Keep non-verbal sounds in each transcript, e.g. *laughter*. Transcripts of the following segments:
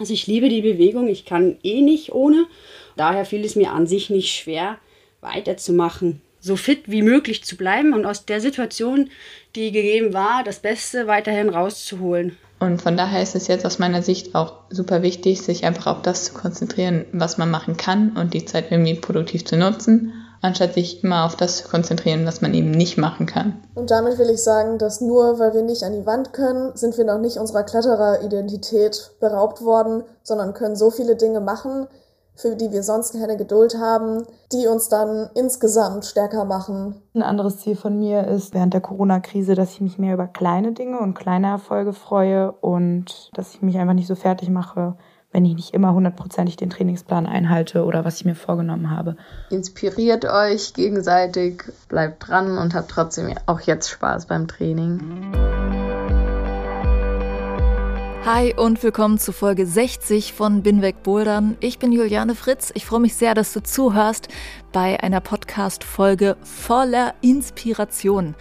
Also ich liebe die Bewegung, ich kann eh nicht ohne. Daher fiel es mir an sich nicht schwer, weiterzumachen, so fit wie möglich zu bleiben und aus der Situation, die gegeben war, das Beste weiterhin rauszuholen. Und von daher ist es jetzt aus meiner Sicht auch super wichtig, sich einfach auf das zu konzentrieren, was man machen kann und die Zeit irgendwie produktiv zu nutzen anstatt sich immer auf das zu konzentrieren, was man eben nicht machen kann. Und damit will ich sagen, dass nur weil wir nicht an die Wand können, sind wir noch nicht unserer Kletterer-Identität beraubt worden, sondern können so viele Dinge machen, für die wir sonst keine Geduld haben, die uns dann insgesamt stärker machen. Ein anderes Ziel von mir ist während der Corona-Krise, dass ich mich mehr über kleine Dinge und kleine Erfolge freue und dass ich mich einfach nicht so fertig mache wenn ich nicht immer hundertprozentig den Trainingsplan einhalte oder was ich mir vorgenommen habe. Inspiriert euch gegenseitig, bleibt dran und habt trotzdem auch jetzt Spaß beim Training. Hi und willkommen zu Folge 60 von Binweg Bouldern. Ich bin Juliane Fritz. Ich freue mich sehr, dass du zuhörst bei einer Podcast-Folge voller Inspiration.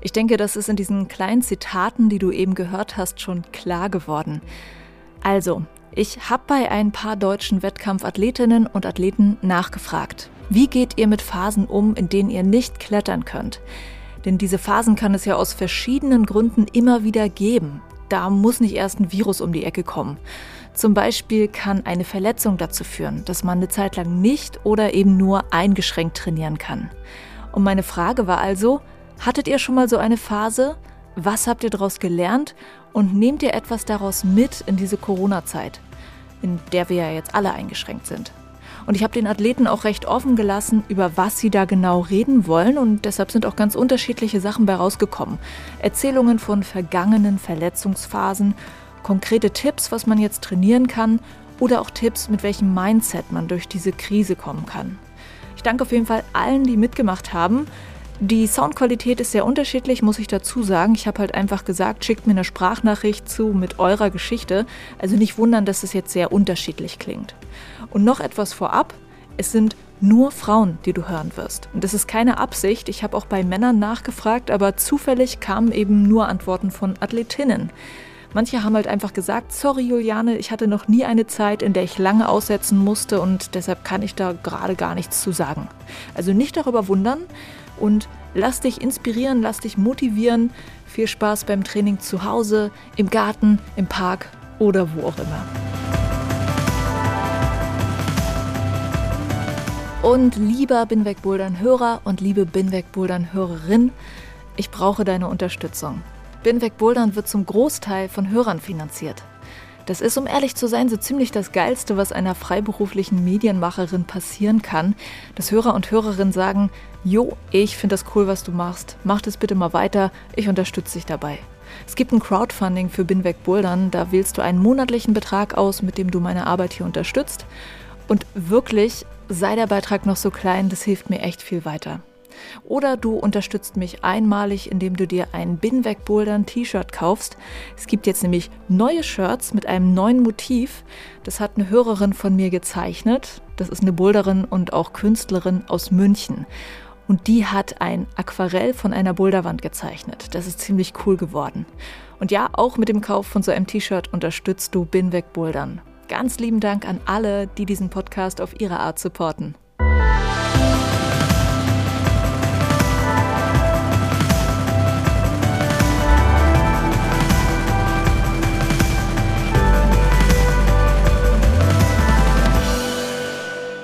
Ich denke, das ist in diesen kleinen Zitaten, die du eben gehört hast, schon klar geworden. Also, ich habe bei ein paar deutschen Wettkampfathletinnen und Athleten nachgefragt. Wie geht ihr mit Phasen um, in denen ihr nicht klettern könnt? Denn diese Phasen kann es ja aus verschiedenen Gründen immer wieder geben. Da muss nicht erst ein Virus um die Ecke kommen. Zum Beispiel kann eine Verletzung dazu führen, dass man eine Zeit lang nicht oder eben nur eingeschränkt trainieren kann. Und meine Frage war also, hattet ihr schon mal so eine Phase? Was habt ihr daraus gelernt und nehmt ihr etwas daraus mit in diese Corona-Zeit, in der wir ja jetzt alle eingeschränkt sind? Und ich habe den Athleten auch recht offen gelassen, über was sie da genau reden wollen und deshalb sind auch ganz unterschiedliche Sachen bei rausgekommen. Erzählungen von vergangenen Verletzungsphasen, konkrete Tipps, was man jetzt trainieren kann oder auch Tipps, mit welchem Mindset man durch diese Krise kommen kann. Ich danke auf jeden Fall allen, die mitgemacht haben. Die Soundqualität ist sehr unterschiedlich, muss ich dazu sagen. Ich habe halt einfach gesagt, schickt mir eine Sprachnachricht zu mit eurer Geschichte. Also nicht wundern, dass es jetzt sehr unterschiedlich klingt. Und noch etwas vorab. Es sind nur Frauen, die du hören wirst. Und das ist keine Absicht. Ich habe auch bei Männern nachgefragt, aber zufällig kamen eben nur Antworten von Athletinnen. Manche haben halt einfach gesagt, sorry Juliane, ich hatte noch nie eine Zeit, in der ich lange aussetzen musste und deshalb kann ich da gerade gar nichts zu sagen. Also nicht darüber wundern und lass dich inspirieren, lass dich motivieren. Viel Spaß beim Training zu Hause, im Garten, im Park oder wo auch immer. Und lieber Binweg-Bouldern-Hörer und liebe Binweg-Bouldern-Hörerin, ich brauche deine Unterstützung. Binweg-Bouldern wird zum Großteil von Hörern finanziert. Das ist, um ehrlich zu sein, so ziemlich das Geilste, was einer freiberuflichen Medienmacherin passieren kann, dass Hörer und Hörerinnen sagen, Jo, ich finde das cool, was du machst, mach das bitte mal weiter, ich unterstütze dich dabei. Es gibt ein Crowdfunding für Binweg Bouldern, da wählst du einen monatlichen Betrag aus, mit dem du meine Arbeit hier unterstützt. Und wirklich, sei der Beitrag noch so klein, das hilft mir echt viel weiter. Oder du unterstützt mich einmalig, indem du dir ein Binweg Bouldern T-Shirt kaufst. Es gibt jetzt nämlich neue Shirts mit einem neuen Motiv. Das hat eine Hörerin von mir gezeichnet. Das ist eine Boulderin und auch Künstlerin aus München. Und die hat ein Aquarell von einer Boulderwand gezeichnet. Das ist ziemlich cool geworden. Und ja, auch mit dem Kauf von so einem T-Shirt unterstützt du Binweg Bouldern. Ganz lieben Dank an alle, die diesen Podcast auf ihre Art supporten.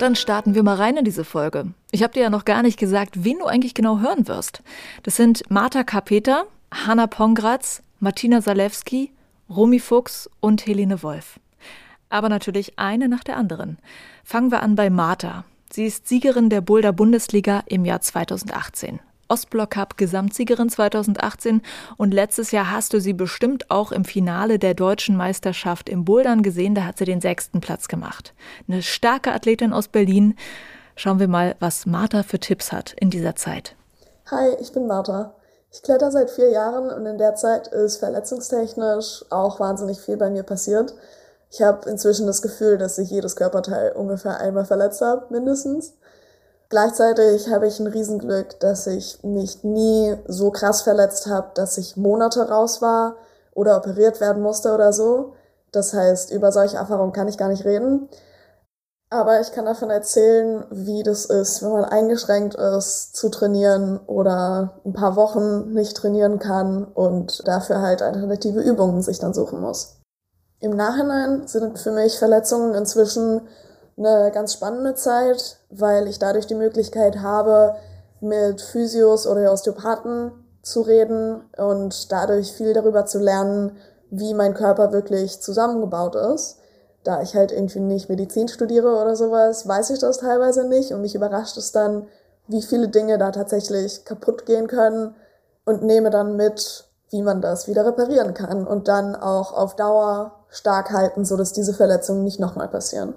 Dann starten wir mal rein in diese Folge. Ich habe dir ja noch gar nicht gesagt, wen du eigentlich genau hören wirst. Das sind Marta Kapeta, Hanna Pongratz, Martina Salewski, Romy Fuchs und Helene Wolf. Aber natürlich eine nach der anderen. Fangen wir an bei Marta. Sie ist Siegerin der Boulder Bundesliga im Jahr 2018. Ostblock Cup Gesamtsiegerin 2018 und letztes Jahr hast du sie bestimmt auch im Finale der deutschen Meisterschaft im Bouldern gesehen, da hat sie den sechsten Platz gemacht. Eine starke Athletin aus Berlin. Schauen wir mal, was Martha für Tipps hat in dieser Zeit. Hi, ich bin Martha. Ich kletter seit vier Jahren und in der Zeit ist verletzungstechnisch auch wahnsinnig viel bei mir passiert. Ich habe inzwischen das Gefühl, dass ich jedes Körperteil ungefähr einmal verletzt habe, mindestens. Gleichzeitig habe ich ein Riesenglück, dass ich mich nie so krass verletzt habe, dass ich Monate raus war oder operiert werden musste oder so. Das heißt, über solche Erfahrungen kann ich gar nicht reden. Aber ich kann davon erzählen, wie das ist, wenn man eingeschränkt ist zu trainieren oder ein paar Wochen nicht trainieren kann und dafür halt alternative Übungen sich dann suchen muss. Im Nachhinein sind für mich Verletzungen inzwischen eine ganz spannende Zeit, weil ich dadurch die Möglichkeit habe, mit Physios oder Osteopathen zu reden und dadurch viel darüber zu lernen, wie mein Körper wirklich zusammengebaut ist da ich halt irgendwie nicht Medizin studiere oder sowas, weiß ich das teilweise nicht und mich überrascht es dann, wie viele Dinge da tatsächlich kaputt gehen können und nehme dann mit, wie man das wieder reparieren kann und dann auch auf Dauer stark halten, so dass diese Verletzungen nicht nochmal passieren.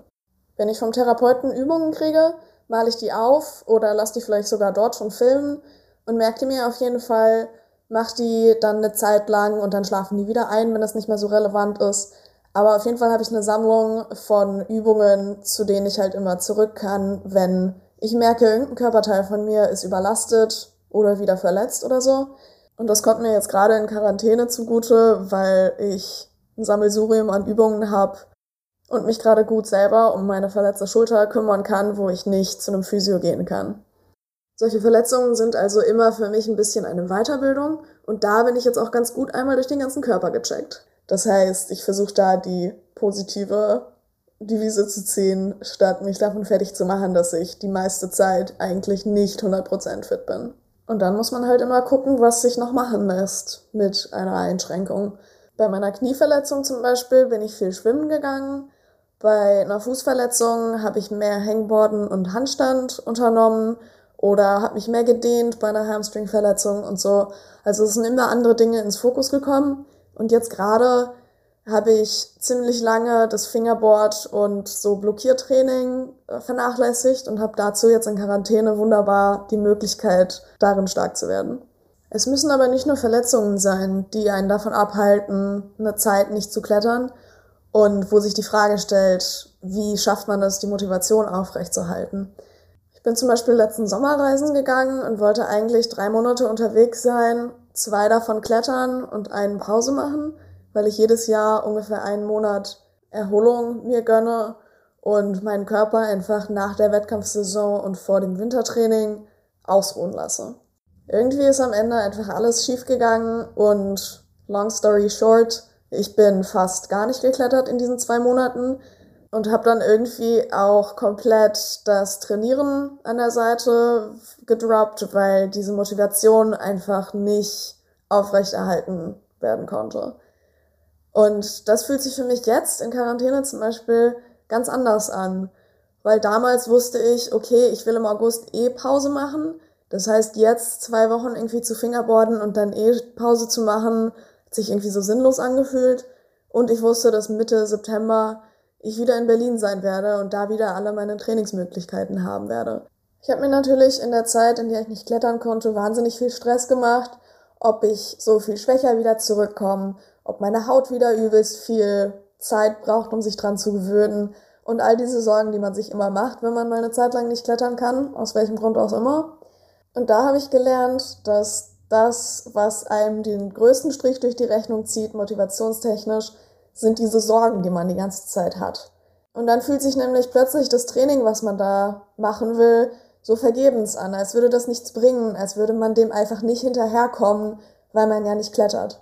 Wenn ich vom Therapeuten Übungen kriege, male ich die auf oder lasse die vielleicht sogar dort schon filmen und merke mir auf jeden Fall, mach die dann eine Zeit lang und dann schlafen die wieder ein, wenn das nicht mehr so relevant ist. Aber auf jeden Fall habe ich eine Sammlung von Übungen, zu denen ich halt immer zurück kann, wenn ich merke, irgendein Körperteil von mir ist überlastet oder wieder verletzt oder so. Und das kommt mir jetzt gerade in Quarantäne zugute, weil ich ein Sammelsurium an Übungen habe und mich gerade gut selber um meine verletzte Schulter kümmern kann, wo ich nicht zu einem Physio gehen kann. Solche Verletzungen sind also immer für mich ein bisschen eine Weiterbildung und da bin ich jetzt auch ganz gut einmal durch den ganzen Körper gecheckt. Das heißt, ich versuche da die positive Devise zu ziehen, statt mich davon fertig zu machen, dass ich die meiste Zeit eigentlich nicht 100% fit bin. Und dann muss man halt immer gucken, was sich noch machen lässt mit einer Einschränkung. Bei meiner Knieverletzung zum Beispiel bin ich viel schwimmen gegangen. Bei einer Fußverletzung habe ich mehr Hangboarden und Handstand unternommen oder habe mich mehr gedehnt bei einer Hamstringverletzung und so. Also es sind immer andere Dinge ins Fokus gekommen. Und jetzt gerade habe ich ziemlich lange das Fingerboard und so Blockiertraining äh, vernachlässigt und habe dazu jetzt in Quarantäne wunderbar die Möglichkeit, darin stark zu werden. Es müssen aber nicht nur Verletzungen sein, die einen davon abhalten, eine Zeit nicht zu klettern und wo sich die Frage stellt, wie schafft man es, die Motivation aufrechtzuerhalten. Ich bin zum Beispiel letzten Sommerreisen gegangen und wollte eigentlich drei Monate unterwegs sein zwei davon klettern und einen Pause machen, weil ich jedes Jahr ungefähr einen Monat Erholung mir gönne und meinen Körper einfach nach der Wettkampfsaison und vor dem Wintertraining ausruhen lasse. Irgendwie ist am Ende einfach alles schiefgegangen und long story short, ich bin fast gar nicht geklettert in diesen zwei Monaten und habe dann irgendwie auch komplett das Trainieren an der Seite gedroppt, weil diese Motivation einfach nicht aufrechterhalten werden konnte. Und das fühlt sich für mich jetzt in Quarantäne zum Beispiel ganz anders an, weil damals wusste ich, okay, ich will im August eh Pause machen. Das heißt, jetzt zwei Wochen irgendwie zu Fingerboarden und dann eh Pause zu machen, hat sich irgendwie so sinnlos angefühlt. Und ich wusste, dass Mitte September ich wieder in Berlin sein werde und da wieder alle meine Trainingsmöglichkeiten haben werde. Ich habe mir natürlich in der Zeit, in der ich nicht klettern konnte, wahnsinnig viel Stress gemacht, ob ich so viel schwächer wieder zurückkomme, ob meine Haut wieder übelst viel Zeit braucht, um sich dran zu gewöhnen und all diese Sorgen, die man sich immer macht, wenn man mal eine Zeit lang nicht klettern kann, aus welchem Grund auch immer. Und da habe ich gelernt, dass das, was einem den größten Strich durch die Rechnung zieht, motivationstechnisch, sind diese Sorgen, die man die ganze Zeit hat. Und dann fühlt sich nämlich plötzlich das Training, was man da machen will, so vergebens an, als würde das nichts bringen, als würde man dem einfach nicht hinterherkommen, weil man ja nicht klettert.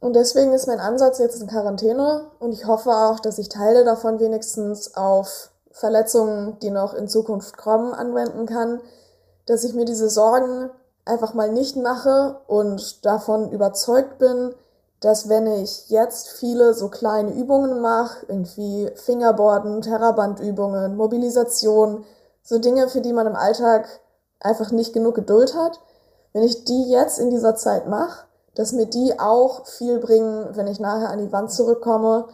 Und deswegen ist mein Ansatz jetzt in Quarantäne und ich hoffe auch, dass ich Teile davon wenigstens auf Verletzungen, die noch in Zukunft kommen, anwenden kann, dass ich mir diese Sorgen einfach mal nicht mache und davon überzeugt bin, dass wenn ich jetzt viele so kleine Übungen mache, irgendwie Fingerboarden, Terrabandübungen, Mobilisation, so Dinge, für die man im Alltag einfach nicht genug Geduld hat, wenn ich die jetzt in dieser Zeit mache, dass mir die auch viel bringen, wenn ich nachher an die Wand zurückkomme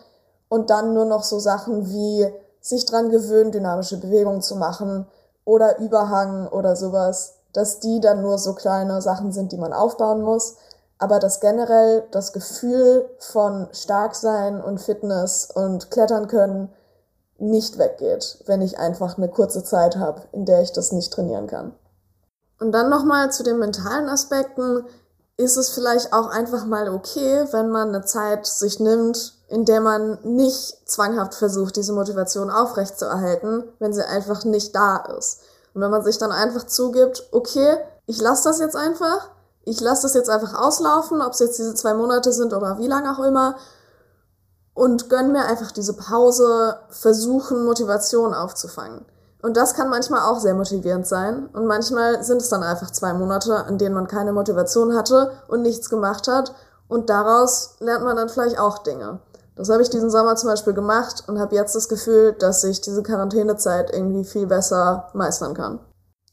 und dann nur noch so Sachen wie sich dran gewöhnen, dynamische Bewegungen zu machen oder Überhang oder sowas, dass die dann nur so kleine Sachen sind, die man aufbauen muss, aber dass generell das Gefühl von stark sein und Fitness und klettern können nicht weggeht, wenn ich einfach eine kurze Zeit habe, in der ich das nicht trainieren kann. Und dann nochmal zu den mentalen Aspekten. Ist es vielleicht auch einfach mal okay, wenn man eine Zeit sich nimmt, in der man nicht zwanghaft versucht, diese Motivation aufrechtzuerhalten, wenn sie einfach nicht da ist. Und wenn man sich dann einfach zugibt, okay, ich lasse das jetzt einfach, ich lasse das jetzt einfach auslaufen, ob es jetzt diese zwei Monate sind oder wie lange auch immer, und gönn mir einfach diese Pause, versuchen, Motivation aufzufangen. Und das kann manchmal auch sehr motivierend sein. Und manchmal sind es dann einfach zwei Monate, an denen man keine Motivation hatte und nichts gemacht hat. Und daraus lernt man dann vielleicht auch Dinge. Das habe ich diesen Sommer zum Beispiel gemacht und habe jetzt das Gefühl, dass ich diese Quarantänezeit irgendwie viel besser meistern kann.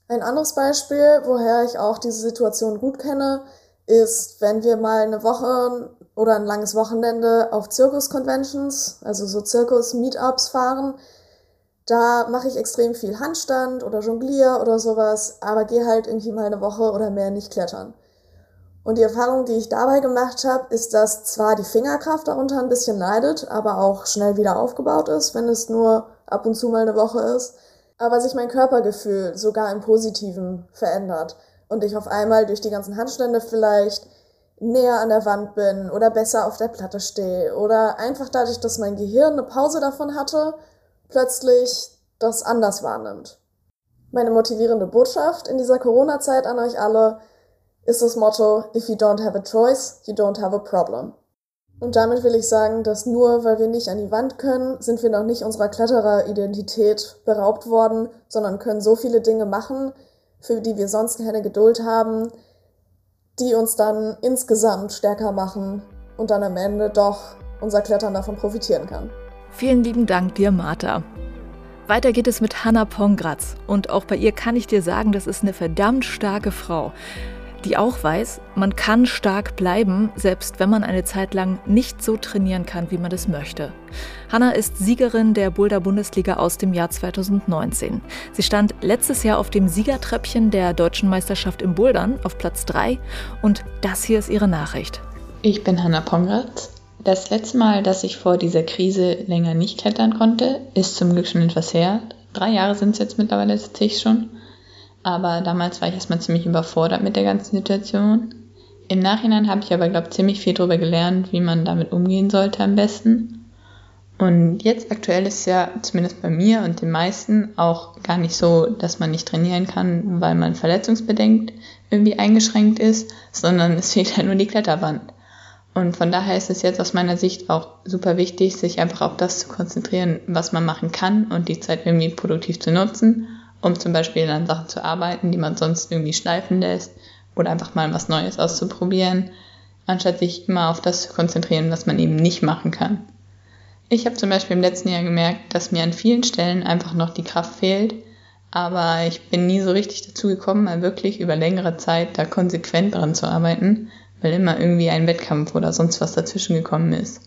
Ein anderes Beispiel, woher ich auch diese Situation gut kenne, ist, wenn wir mal eine Woche oder ein langes Wochenende auf Zirkus-Conventions, also so Zirkus-Meetups fahren. Da mache ich extrem viel Handstand oder Jonglier oder sowas, aber gehe halt irgendwie mal eine Woche oder mehr nicht klettern. Und die Erfahrung, die ich dabei gemacht habe, ist, dass zwar die Fingerkraft darunter ein bisschen leidet, aber auch schnell wieder aufgebaut ist, wenn es nur ab und zu mal eine Woche ist, aber sich mein Körpergefühl sogar im Positiven verändert und ich auf einmal durch die ganzen Handstände vielleicht näher an der Wand bin oder besser auf der Platte stehe oder einfach dadurch, dass mein Gehirn eine Pause davon hatte, plötzlich das anders wahrnimmt. Meine motivierende Botschaft in dieser Corona-Zeit an euch alle ist das Motto, if you don't have a choice, you don't have a problem. Und damit will ich sagen, dass nur weil wir nicht an die Wand können, sind wir noch nicht unserer Kletterer-Identität beraubt worden, sondern können so viele Dinge machen, für die wir sonst keine Geduld haben, die uns dann insgesamt stärker machen und dann am Ende doch unser Klettern davon profitieren kann. Vielen lieben Dank dir, Martha. Weiter geht es mit Hanna Pongratz. Und auch bei ihr kann ich dir sagen, das ist eine verdammt starke Frau die auch weiß, man kann stark bleiben, selbst wenn man eine Zeit lang nicht so trainieren kann, wie man das möchte. Hanna ist Siegerin der Boulder Bundesliga aus dem Jahr 2019. Sie stand letztes Jahr auf dem Siegertreppchen der deutschen Meisterschaft im Bouldern auf Platz 3 und das hier ist ihre Nachricht. Ich bin Hanna Pongratz. Das letzte Mal, dass ich vor dieser Krise länger nicht klettern konnte, ist zum Glück schon etwas her. Drei Jahre sind es jetzt mittlerweile tatsächlich schon. Aber damals war ich erstmal ziemlich überfordert mit der ganzen Situation. Im Nachhinein habe ich aber, glaube ich, ziemlich viel darüber gelernt, wie man damit umgehen sollte am besten. Und jetzt aktuell ist ja zumindest bei mir und den meisten auch gar nicht so, dass man nicht trainieren kann, weil man verletzungsbedingt irgendwie eingeschränkt ist, sondern es fehlt halt nur die Kletterwand. Und von daher ist es jetzt aus meiner Sicht auch super wichtig, sich einfach auf das zu konzentrieren, was man machen kann und die Zeit irgendwie produktiv zu nutzen um zum Beispiel an Sachen zu arbeiten, die man sonst irgendwie schleifen lässt oder einfach mal was Neues auszuprobieren, anstatt sich immer auf das zu konzentrieren, was man eben nicht machen kann. Ich habe zum Beispiel im letzten Jahr gemerkt, dass mir an vielen Stellen einfach noch die Kraft fehlt, aber ich bin nie so richtig dazu gekommen, mal wirklich über längere Zeit da konsequent dran zu arbeiten, weil immer irgendwie ein Wettkampf oder sonst was dazwischen gekommen ist.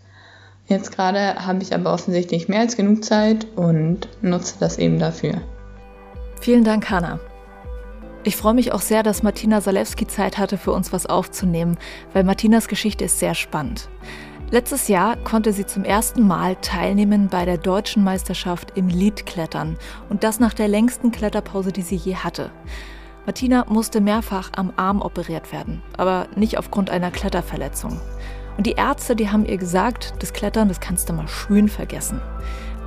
Jetzt gerade habe ich aber offensichtlich mehr als genug Zeit und nutze das eben dafür. Vielen Dank, Hanna. Ich freue mich auch sehr, dass Martina Salewski Zeit hatte, für uns was aufzunehmen, weil Martinas Geschichte ist sehr spannend. Letztes Jahr konnte sie zum ersten Mal teilnehmen bei der deutschen Meisterschaft im Leadklettern und das nach der längsten Kletterpause, die sie je hatte. Martina musste mehrfach am Arm operiert werden, aber nicht aufgrund einer Kletterverletzung. Und die Ärzte, die haben ihr gesagt, das Klettern, das kannst du mal schön vergessen.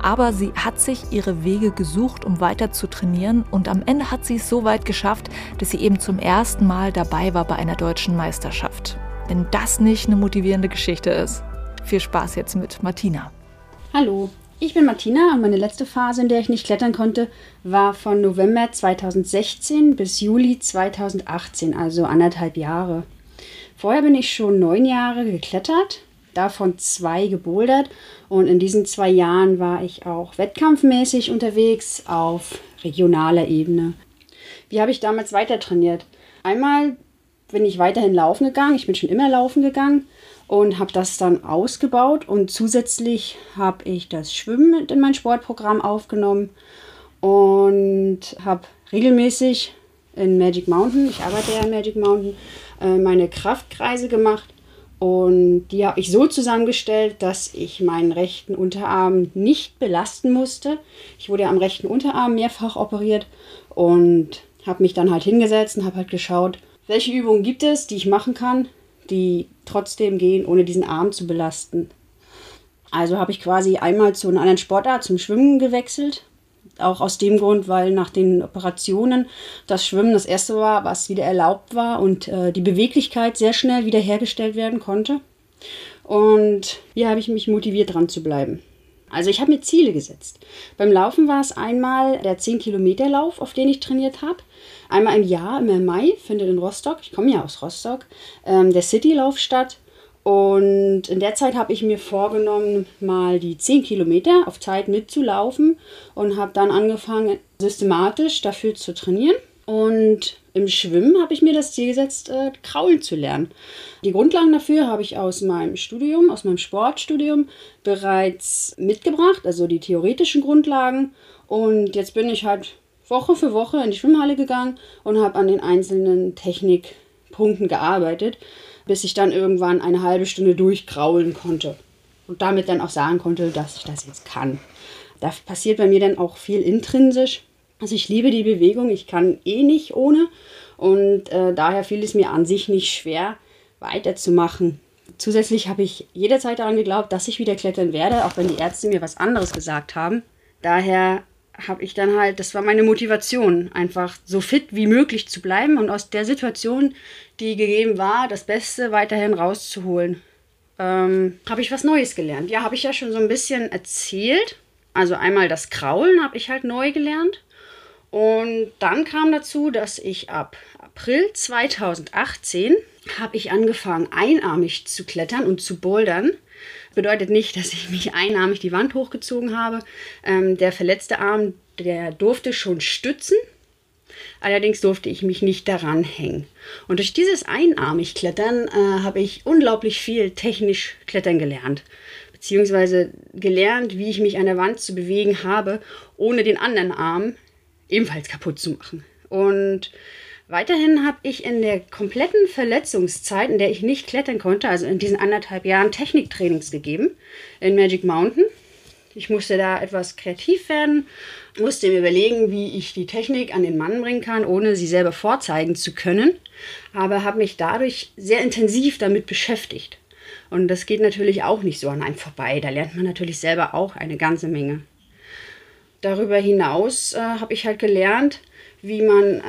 Aber sie hat sich ihre Wege gesucht, um weiter zu trainieren und am Ende hat sie es so weit geschafft, dass sie eben zum ersten Mal dabei war bei einer deutschen Meisterschaft. Wenn das nicht eine motivierende Geschichte ist. Viel Spaß jetzt mit Martina. Hallo, ich bin Martina und meine letzte Phase, in der ich nicht klettern konnte, war von November 2016 bis Juli 2018, also anderthalb Jahre. Vorher bin ich schon neun Jahre geklettert, davon zwei gebouldert und in diesen zwei Jahren war ich auch wettkampfmäßig unterwegs auf regionaler Ebene. Wie habe ich damals weiter trainiert? Einmal bin ich weiterhin laufen gegangen, ich bin schon immer laufen gegangen und habe das dann ausgebaut und zusätzlich habe ich das Schwimmen in mein Sportprogramm aufgenommen und habe regelmäßig in Magic Mountain, ich arbeite ja in Magic Mountain, äh, meine Kraftkreise gemacht und die habe ich so zusammengestellt, dass ich meinen rechten Unterarm nicht belasten musste. Ich wurde am rechten Unterarm mehrfach operiert und habe mich dann halt hingesetzt und habe halt geschaut, welche Übungen gibt es, die ich machen kann, die trotzdem gehen, ohne diesen Arm zu belasten. Also habe ich quasi einmal zu einer anderen Sportart, zum Schwimmen gewechselt. Auch aus dem Grund, weil nach den Operationen das Schwimmen das erste war, was wieder erlaubt war und äh, die Beweglichkeit sehr schnell wiederhergestellt werden konnte. Und hier habe ich mich motiviert, dran zu bleiben. Also ich habe mir Ziele gesetzt. Beim Laufen war es einmal der 10-Kilometer-Lauf, auf den ich trainiert habe. Einmal im Jahr, im Mai, findet in Rostock, ich komme ja aus Rostock, ähm, der City-Lauf statt. Und in der Zeit habe ich mir vorgenommen, mal die 10 Kilometer auf Zeit mitzulaufen und habe dann angefangen, systematisch dafür zu trainieren. Und im Schwimmen habe ich mir das Ziel gesetzt, äh, kraulen zu lernen. Die Grundlagen dafür habe ich aus meinem Studium, aus meinem Sportstudium bereits mitgebracht, also die theoretischen Grundlagen. Und jetzt bin ich halt Woche für Woche in die Schwimmhalle gegangen und habe an den einzelnen Technikpunkten gearbeitet bis ich dann irgendwann eine halbe Stunde durchkraulen konnte und damit dann auch sagen konnte, dass ich das jetzt kann. Da passiert bei mir dann auch viel intrinsisch. Also ich liebe die Bewegung, ich kann eh nicht ohne und äh, daher fiel es mir an sich nicht schwer weiterzumachen. Zusätzlich habe ich jederzeit daran geglaubt, dass ich wieder klettern werde, auch wenn die Ärzte mir was anderes gesagt haben. Daher habe ich dann halt, das war meine Motivation, einfach so fit wie möglich zu bleiben und aus der Situation, die gegeben war, das Beste weiterhin rauszuholen. Ähm, habe ich was Neues gelernt. Ja, habe ich ja schon so ein bisschen erzählt. Also einmal das Kraulen habe ich halt neu gelernt. Und dann kam dazu, dass ich ab April 2018 habe ich angefangen, einarmig zu klettern und zu bouldern bedeutet nicht, dass ich mich einarmig die Wand hochgezogen habe. Ähm, der verletzte Arm, der durfte schon stützen. Allerdings durfte ich mich nicht daran hängen. Und durch dieses einarmig Klettern äh, habe ich unglaublich viel technisch Klettern gelernt. Beziehungsweise gelernt, wie ich mich an der Wand zu bewegen habe, ohne den anderen Arm ebenfalls kaputt zu machen. Und Weiterhin habe ich in der kompletten Verletzungszeit, in der ich nicht klettern konnte, also in diesen anderthalb Jahren Techniktrainings gegeben in Magic Mountain. Ich musste da etwas kreativ werden, musste mir überlegen, wie ich die Technik an den Mann bringen kann, ohne sie selber vorzeigen zu können, aber habe mich dadurch sehr intensiv damit beschäftigt. Und das geht natürlich auch nicht so an einem vorbei. Da lernt man natürlich selber auch eine ganze Menge. Darüber hinaus äh, habe ich halt gelernt, wie man äh,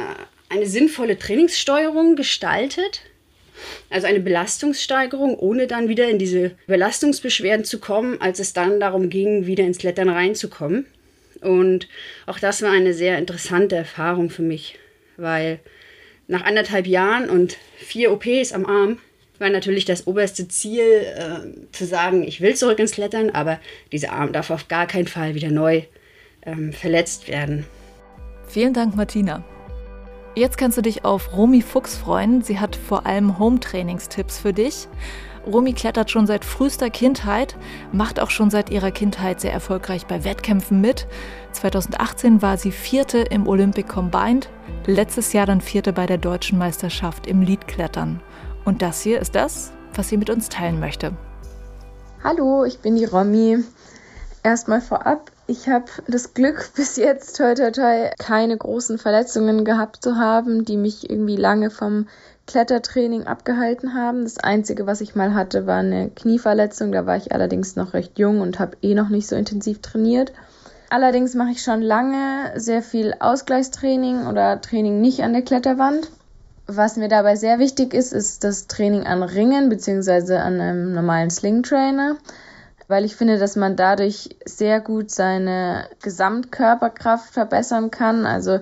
eine sinnvolle Trainingssteuerung gestaltet. Also eine Belastungssteigerung, ohne dann wieder in diese Belastungsbeschwerden zu kommen, als es dann darum ging, wieder ins Klettern reinzukommen. Und auch das war eine sehr interessante Erfahrung für mich, weil nach anderthalb Jahren und vier OPs am Arm war natürlich das oberste Ziel, äh, zu sagen, ich will zurück ins Klettern, aber dieser Arm darf auf gar keinen Fall wieder neu ähm, verletzt werden. Vielen Dank, Martina. Jetzt kannst du dich auf Romy Fuchs freuen. Sie hat vor allem Home-Trainingstipps für dich. Romy klettert schon seit frühester Kindheit, macht auch schon seit ihrer Kindheit sehr erfolgreich bei Wettkämpfen mit. 2018 war sie Vierte im Olympic Combined, letztes Jahr dann Vierte bei der Deutschen Meisterschaft im Leadklettern. Und das hier ist das, was sie mit uns teilen möchte. Hallo, ich bin die Romy. Erstmal vorab, ich habe das Glück, *laughs* bis jetzt toi toi toi keine großen Verletzungen gehabt zu haben, die mich irgendwie lange vom Klettertraining abgehalten haben. Das Einzige, was ich mal hatte, war eine Knieverletzung. Da war ich allerdings noch recht jung und habe eh noch nicht so intensiv trainiert. Allerdings mache ich schon lange sehr viel Ausgleichstraining oder Training nicht an der Kletterwand. Was mir dabei sehr wichtig ist, ist das Training an Ringen beziehungsweise an einem normalen Sling Trainer weil ich finde, dass man dadurch sehr gut seine Gesamtkörperkraft verbessern kann. Also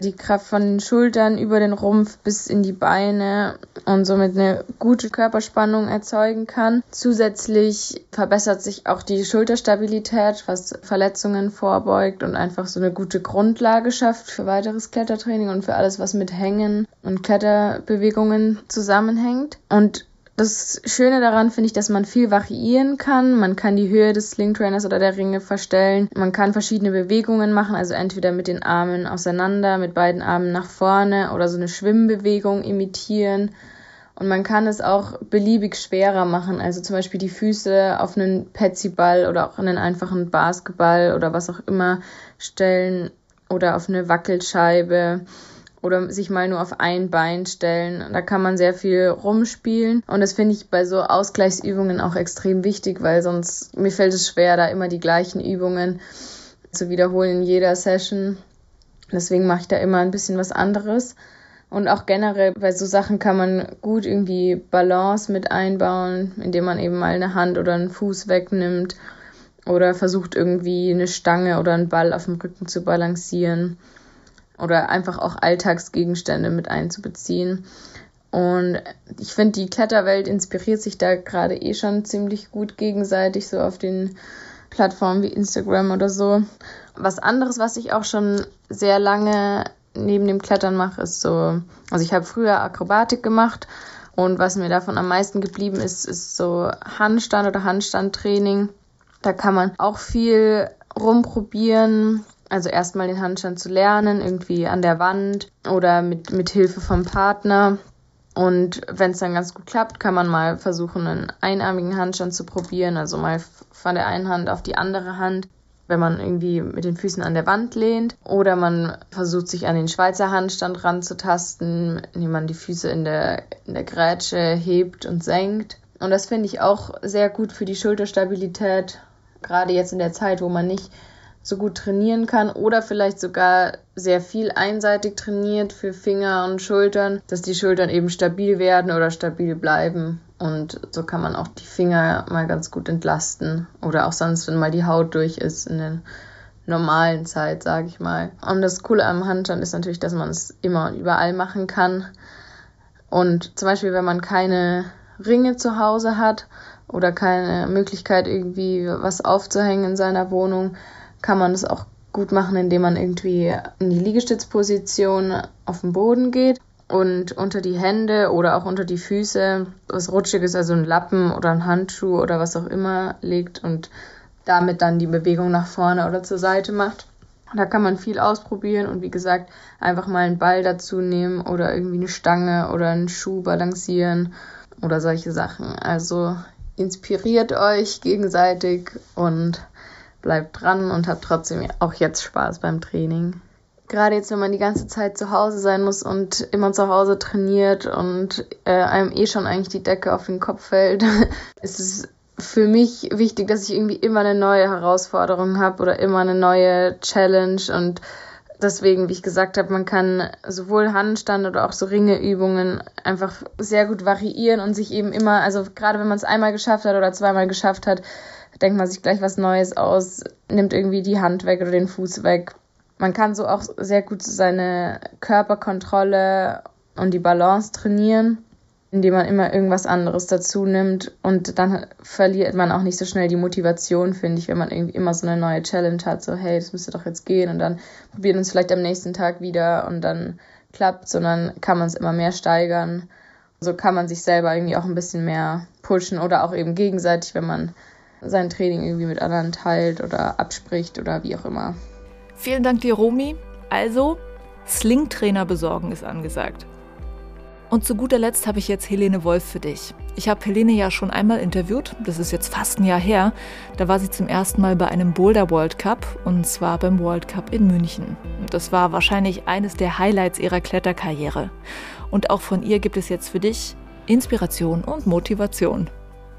die Kraft von den Schultern über den Rumpf bis in die Beine und somit eine gute Körperspannung erzeugen kann. Zusätzlich verbessert sich auch die Schulterstabilität, was Verletzungen vorbeugt und einfach so eine gute Grundlage schafft für weiteres Klettertraining und für alles, was mit Hängen und Kletterbewegungen zusammenhängt. Und Das Schöne daran finde ich, dass man viel variieren kann. Man kann die Höhe des Sling Trainers oder der Ringe verstellen. Man kann verschiedene Bewegungen machen, also entweder mit den Armen auseinander, mit beiden Armen nach vorne oder so eine Schwimmbewegung imitieren. Und man kann es auch beliebig schwerer machen, also zum Beispiel die Füße auf einen Petsyball oder auch einen einfachen Basketball oder was auch immer stellen oder auf eine Wackelscheibe oder sich mal nur auf ein Bein stellen. Da kann man sehr viel rumspielen und das finde ich bei so Ausgleichsübungen auch extrem wichtig, weil sonst mir fällt es schwer, da immer die gleichen Übungen zu wiederholen in jeder Session. Deswegen mache ich da immer ein bisschen was anderes. Und auch generell bei so Sachen kann man gut irgendwie Balance mit einbauen, indem man eben mal eine Hand oder einen Fuß wegnimmt oder versucht irgendwie eine Stange oder einen Ball auf dem Rücken zu balancieren oder einfach auch Alltagsgegenstände mit einzubeziehen. Und ich finde, die Kletterwelt inspiriert sich da gerade eh schon ziemlich gut gegenseitig, so auf den Plattformen wie Instagram oder so. Was anderes, was ich auch schon sehr lange neben dem Klettern mache, ist so, also ich habe früher Akrobatik gemacht und was mir davon am meisten geblieben ist, ist so Handstand oder Handstandtraining. Da kann man auch viel rumprobieren. Also erstmal den Handstand zu lernen, irgendwie an der Wand oder mit, mit Hilfe vom Partner. Und wenn es dann ganz gut klappt, kann man mal versuchen, einen einarmigen Handstand zu probieren. Also mal von der einen Hand auf die andere Hand, wenn man irgendwie mit den Füßen an der Wand lehnt. Oder man versucht sich an den Schweizer Handstand ranzutasten, indem man die Füße in der, in der Grätsche hebt und senkt. Und das finde ich auch sehr gut für die Schulterstabilität gerade jetzt in der Zeit, wo man nicht so gut trainieren kann oder vielleicht sogar sehr viel einseitig trainiert für Finger und Schultern, dass die Schultern eben stabil werden oder stabil bleiben. Und so kann man auch die Finger mal ganz gut entlasten oder auch sonst, wenn mal die Haut durch ist in der normalen Zeit, sage ich mal. Und das Coole am Handstand ist natürlich, dass man es immer und überall machen kann. Und zum Beispiel, wenn man keine Ringe zu Hause hat oder keine Möglichkeit, irgendwie was aufzuhängen in seiner Wohnung, kann man das auch gut machen, indem man irgendwie in die Liegestützposition auf den Boden geht und unter die Hände oder auch unter die Füße was Rutschiges, also ein Lappen oder ein Handschuh oder was auch immer legt und damit dann die Bewegung nach vorne oder zur Seite macht. Da kann man viel ausprobieren und wie gesagt, einfach mal einen Ball dazu nehmen oder irgendwie eine Stange oder einen Schuh balancieren oder solche Sachen. Also inspiriert euch gegenseitig und bleibt dran und habt trotzdem auch jetzt Spaß beim Training. Gerade jetzt, wenn man die ganze Zeit zu Hause sein muss und immer zu Hause trainiert und äh, einem eh schon eigentlich die Decke auf den Kopf fällt, *laughs* ist es für mich wichtig, dass ich irgendwie immer eine neue Herausforderung habe oder immer eine neue Challenge und deswegen, wie ich gesagt habe, man kann sowohl Handstand oder auch so Ringeübungen einfach sehr gut variieren und sich eben immer, also gerade wenn man es einmal geschafft hat oder zweimal geschafft hat, denkt man sich gleich was Neues aus, nimmt irgendwie die Hand weg oder den Fuß weg. Man kann so auch sehr gut seine Körperkontrolle und die Balance trainieren, indem man immer irgendwas anderes dazu nimmt und dann verliert man auch nicht so schnell die Motivation, finde ich, wenn man irgendwie immer so eine neue Challenge hat, so hey, das müsste doch jetzt gehen und dann probieren uns vielleicht am nächsten Tag wieder und dann klappt, sondern kann man es immer mehr steigern. So kann man sich selber irgendwie auch ein bisschen mehr pushen oder auch eben gegenseitig, wenn man sein Training irgendwie mit anderen teilt oder abspricht oder wie auch immer. Vielen Dank dir, Romy. Also, Sling-Trainer besorgen ist angesagt. Und zu guter Letzt habe ich jetzt Helene Wolf für dich. Ich habe Helene ja schon einmal interviewt, das ist jetzt fast ein Jahr her. Da war sie zum ersten Mal bei einem Boulder World Cup und zwar beim World Cup in München. Das war wahrscheinlich eines der Highlights ihrer Kletterkarriere. Und auch von ihr gibt es jetzt für dich Inspiration und Motivation.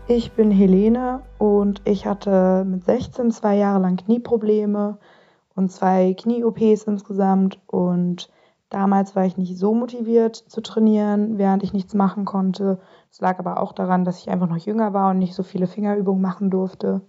Ich bin Helene und ich hatte mit 16 zwei Jahre lang Knieprobleme und zwei Knie-OPs insgesamt. Und damals war ich nicht so motiviert zu trainieren, während ich nichts machen konnte. Es lag aber auch daran, dass ich einfach noch jünger war und nicht so viele Fingerübungen machen durfte.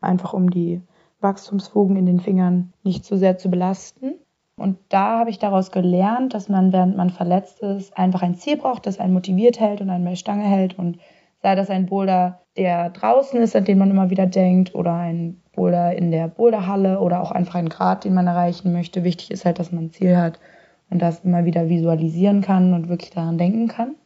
Einfach um die Wachstumsfugen in den Fingern nicht zu sehr zu belasten. Und da habe ich daraus gelernt, dass man, während man verletzt ist, einfach ein Ziel braucht, das einen motiviert hält und einen bei Stange hält und sei das ein Boulder, der draußen ist, an den man immer wieder denkt, oder ein Boulder in der Boulderhalle oder auch einfach ein Grad, den man erreichen möchte. Wichtig ist halt, dass man ein Ziel hat und das immer wieder visualisieren kann und wirklich daran denken kann.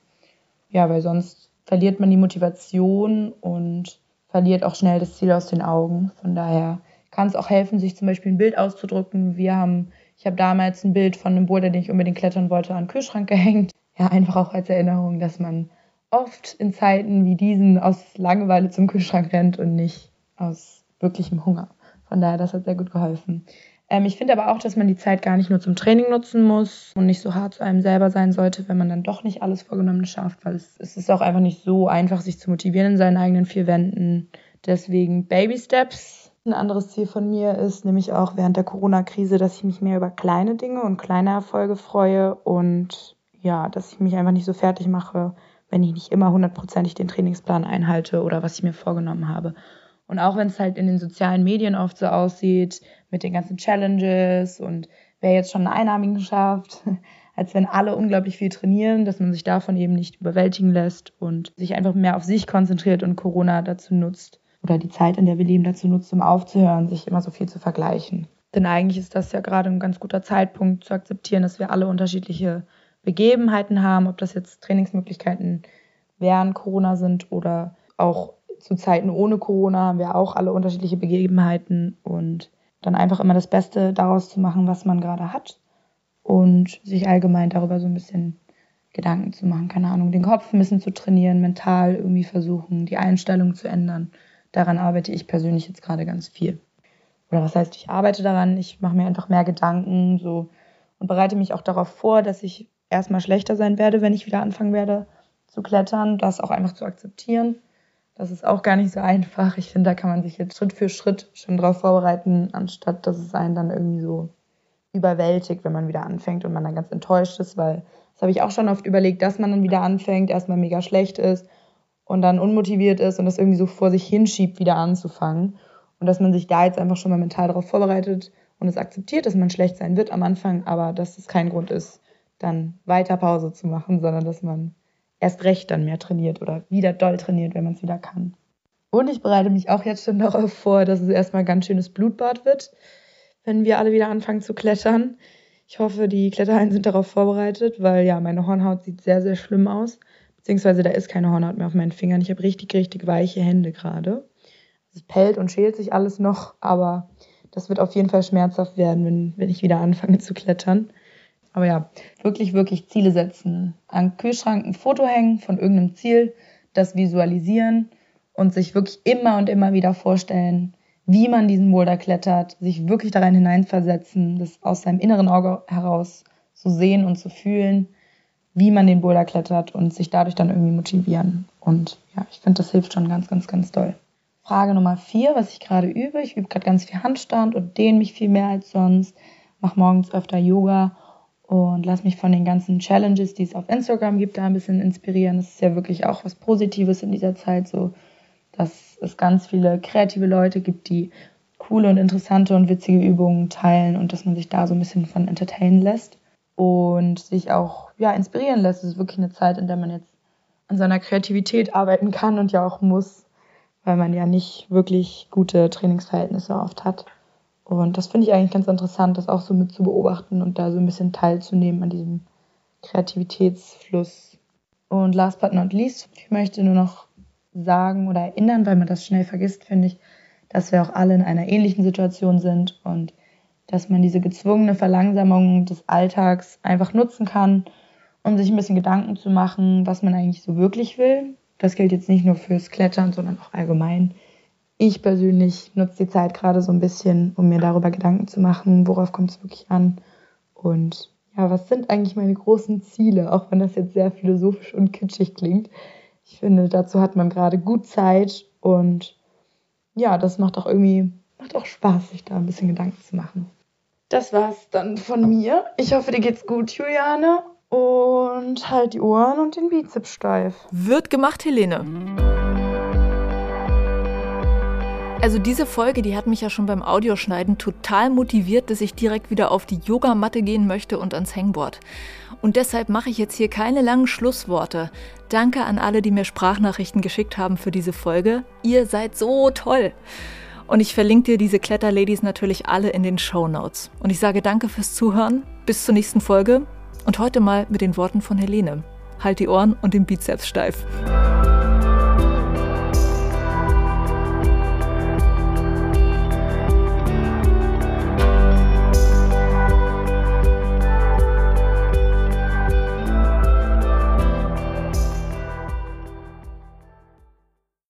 Ja, weil sonst verliert man die Motivation und verliert auch schnell das Ziel aus den Augen. Von daher kann es auch helfen, sich zum Beispiel ein Bild auszudrücken. Wir haben, ich habe damals ein Bild von einem Boulder, den ich unbedingt klettern wollte, an den Kühlschrank gehängt. Ja, einfach auch als Erinnerung, dass man oft in Zeiten wie diesen aus Langeweile zum Kühlschrank rennt und nicht aus wirklichem Hunger. Von daher, das hat sehr gut geholfen. Ähm, ich finde aber auch, dass man die Zeit gar nicht nur zum Training nutzen muss und nicht so hart zu einem selber sein sollte, wenn man dann doch nicht alles Vorgenommene schafft, weil es, es ist auch einfach nicht so einfach, sich zu motivieren in seinen eigenen vier Wänden. Deswegen Baby Steps. Ein anderes Ziel von mir ist nämlich auch während der Corona-Krise, dass ich mich mehr über kleine Dinge und kleine Erfolge freue und ja, dass ich mich einfach nicht so fertig mache, wenn ich nicht immer hundertprozentig den Trainingsplan einhalte oder was ich mir vorgenommen habe. Und auch wenn es halt in den sozialen Medien oft so aussieht, mit den ganzen Challenges und wer jetzt schon einen Einarmigen schafft, *laughs* als wenn alle unglaublich viel trainieren, dass man sich davon eben nicht überwältigen lässt und sich einfach mehr auf sich konzentriert und Corona dazu nutzt oder die Zeit, in der wir leben, dazu nutzt, um aufzuhören, sich immer so viel zu vergleichen. Denn eigentlich ist das ja gerade ein ganz guter Zeitpunkt zu akzeptieren, dass wir alle unterschiedliche Begebenheiten haben, ob das jetzt Trainingsmöglichkeiten während Corona sind oder auch zu Zeiten ohne Corona haben wir auch alle unterschiedliche Begebenheiten und dann einfach immer das Beste daraus zu machen, was man gerade hat und sich allgemein darüber so ein bisschen Gedanken zu machen, keine Ahnung, den Kopf ein bisschen zu trainieren, mental irgendwie versuchen, die Einstellung zu ändern. Daran arbeite ich persönlich jetzt gerade ganz viel. Oder was heißt, ich arbeite daran, ich mache mir einfach mehr Gedanken so und bereite mich auch darauf vor, dass ich erstmal schlechter sein werde, wenn ich wieder anfangen werde zu klettern, das auch einfach zu akzeptieren das ist auch gar nicht so einfach. Ich finde, da kann man sich jetzt Schritt für Schritt schon drauf vorbereiten, anstatt dass es einen dann irgendwie so überwältigt, wenn man wieder anfängt und man dann ganz enttäuscht ist, weil das habe ich auch schon oft überlegt, dass man dann wieder anfängt, erstmal mega schlecht ist und dann unmotiviert ist und das irgendwie so vor sich hinschiebt, wieder anzufangen. Und dass man sich da jetzt einfach schon mal mental darauf vorbereitet und es akzeptiert, dass man schlecht sein wird am Anfang, aber dass es kein Grund ist, dann weiter Pause zu machen, sondern dass man erst recht dann mehr trainiert oder wieder doll trainiert, wenn man es wieder kann. Und ich bereite mich auch jetzt schon *laughs* darauf vor, dass es erstmal ein ganz schönes Blutbad wird, wenn wir alle wieder anfangen zu klettern. Ich hoffe, die Kletterhallen sind darauf vorbereitet, weil ja, meine Hornhaut sieht sehr, sehr schlimm aus. Beziehungsweise da ist keine Hornhaut mehr auf meinen Fingern. Ich habe richtig, richtig weiche Hände gerade. Es pellt und schält sich alles noch, aber das wird auf jeden Fall schmerzhaft werden, wenn, wenn ich wieder anfange zu klettern. Aber ja, wirklich, wirklich Ziele setzen. An Kühlschrank ein Foto hängen von irgendeinem Ziel, das visualisieren und sich wirklich immer und immer wieder vorstellen, wie man diesen Boulder klettert, sich wirklich darin hineinversetzen, das aus seinem inneren Auge heraus zu sehen und zu fühlen, wie man den Boulder klettert und sich dadurch dann irgendwie motivieren. Und ja, ich finde, das hilft schon ganz, ganz, ganz doll. Frage Nummer vier, was ich gerade übe. Ich übe gerade ganz viel Handstand und dehne mich viel mehr als sonst, mache morgens öfter Yoga und lass mich von den ganzen Challenges, die es auf Instagram gibt, da ein bisschen inspirieren. Das ist ja wirklich auch was Positives in dieser Zeit, so dass es ganz viele kreative Leute gibt, die coole und interessante und witzige Übungen teilen und dass man sich da so ein bisschen von entertainen lässt und sich auch ja inspirieren lässt. Es ist wirklich eine Zeit, in der man jetzt an seiner Kreativität arbeiten kann und ja auch muss, weil man ja nicht wirklich gute Trainingsverhältnisse oft hat. Und das finde ich eigentlich ganz interessant, das auch so mit zu beobachten und da so ein bisschen teilzunehmen an diesem Kreativitätsfluss. Und last but not least, ich möchte nur noch sagen oder erinnern, weil man das schnell vergisst, finde ich, dass wir auch alle in einer ähnlichen Situation sind und dass man diese gezwungene Verlangsamung des Alltags einfach nutzen kann, um sich ein bisschen Gedanken zu machen, was man eigentlich so wirklich will. Das gilt jetzt nicht nur fürs Klettern, sondern auch allgemein ich persönlich nutze die Zeit gerade so ein bisschen, um mir darüber Gedanken zu machen, worauf kommt es wirklich an und ja, was sind eigentlich meine großen Ziele, auch wenn das jetzt sehr philosophisch und kitschig klingt. Ich finde, dazu hat man gerade gut Zeit und ja, das macht auch irgendwie, macht auch Spaß, sich da ein bisschen Gedanken zu machen. Das war's dann von mir. Ich hoffe, dir geht's gut, Juliane. Und halt die Ohren und den Bizeps steif. Wird gemacht, Helene. Also diese Folge, die hat mich ja schon beim Audioschneiden total motiviert, dass ich direkt wieder auf die Yogamatte gehen möchte und ans Hangboard. Und deshalb mache ich jetzt hier keine langen Schlussworte. Danke an alle, die mir Sprachnachrichten geschickt haben für diese Folge. Ihr seid so toll. Und ich verlinke dir diese Kletterladies natürlich alle in den Show Notes. Und ich sage danke fürs Zuhören. Bis zur nächsten Folge. Und heute mal mit den Worten von Helene. Halt die Ohren und den Bizeps steif.